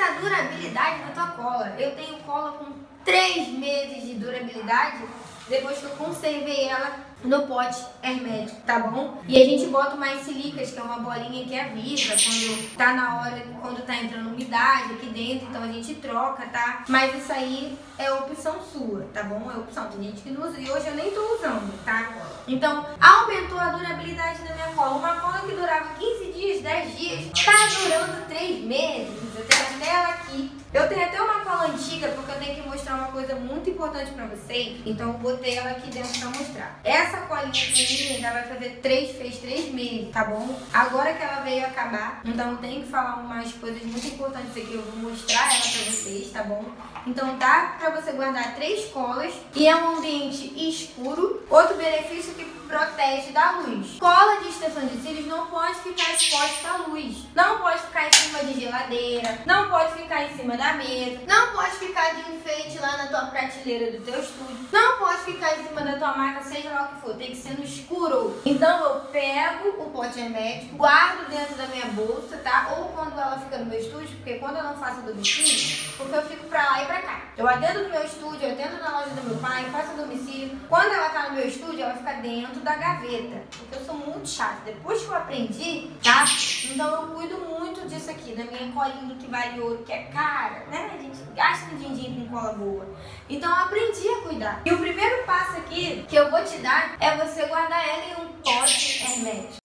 Aumenta a durabilidade da tua cola. Eu tenho cola com 3 meses de durabilidade depois que eu conservei ela no pote hermético, tá bom? E a gente bota mais silicas, que é uma bolinha que avisa quando tá na hora, quando tá entrando umidade aqui dentro, então a gente troca, tá? Mas isso aí é opção sua, tá bom? É opção, tem gente que não usa e hoje eu nem tô usando, tá? Então, aumentou a durabilidade da minha cola. Uma cola que durava 15 dias, 10 dias, tá durando 3 meses. Eu tenho até ela aqui. Eu tenho até uma cola antiga, porque eu tenho que mostrar uma coisa muito importante pra vocês. Então, eu botei ela aqui dentro pra mostrar. Essa colinha aqui já vai fazer 3, fez 3 meses, tá bom? Agora que ela veio acabar, então eu tenho que falar umas coisas muito importantes aqui. Eu vou mostrar ela pra vocês, tá bom? Então dá pra você guardar três colas e é um ambiente escuro. Outro benefício que protege da luz. Cola de cílios não pode ficar exposta à luz. Não pode ficar em cima de geladeira, não pode ficar em cima da mesa, não pode ficar de enfeite lá na tua prateleira do teu estúdio, não pode ficar em cima da tua maca, seja lá o que for, tem que ser no escuro. Então eu pego o pote hermético, guardo dentro da minha bolsa, tá? Ou quando ela fica no meu estúdio, porque quando eu não faço domicílio, porque eu fico pra lá e pra cá. Eu atendo no meu estúdio, eu atendo na loja do meu pai, faço domicílio. Quando ela tá no meu estúdio, ela fica dentro da gaveta. Porque eu sou muito chata. Depois que eu aprendi, tá? Então eu cuido muito disso aqui, da minha colinha que vale ouro, que é cara, né? A gente gasta um din-din com cola boa. Então eu aprendi a cuidar. E o primeiro passo aqui que eu vou te dar é você guardar ela em um pote hermético.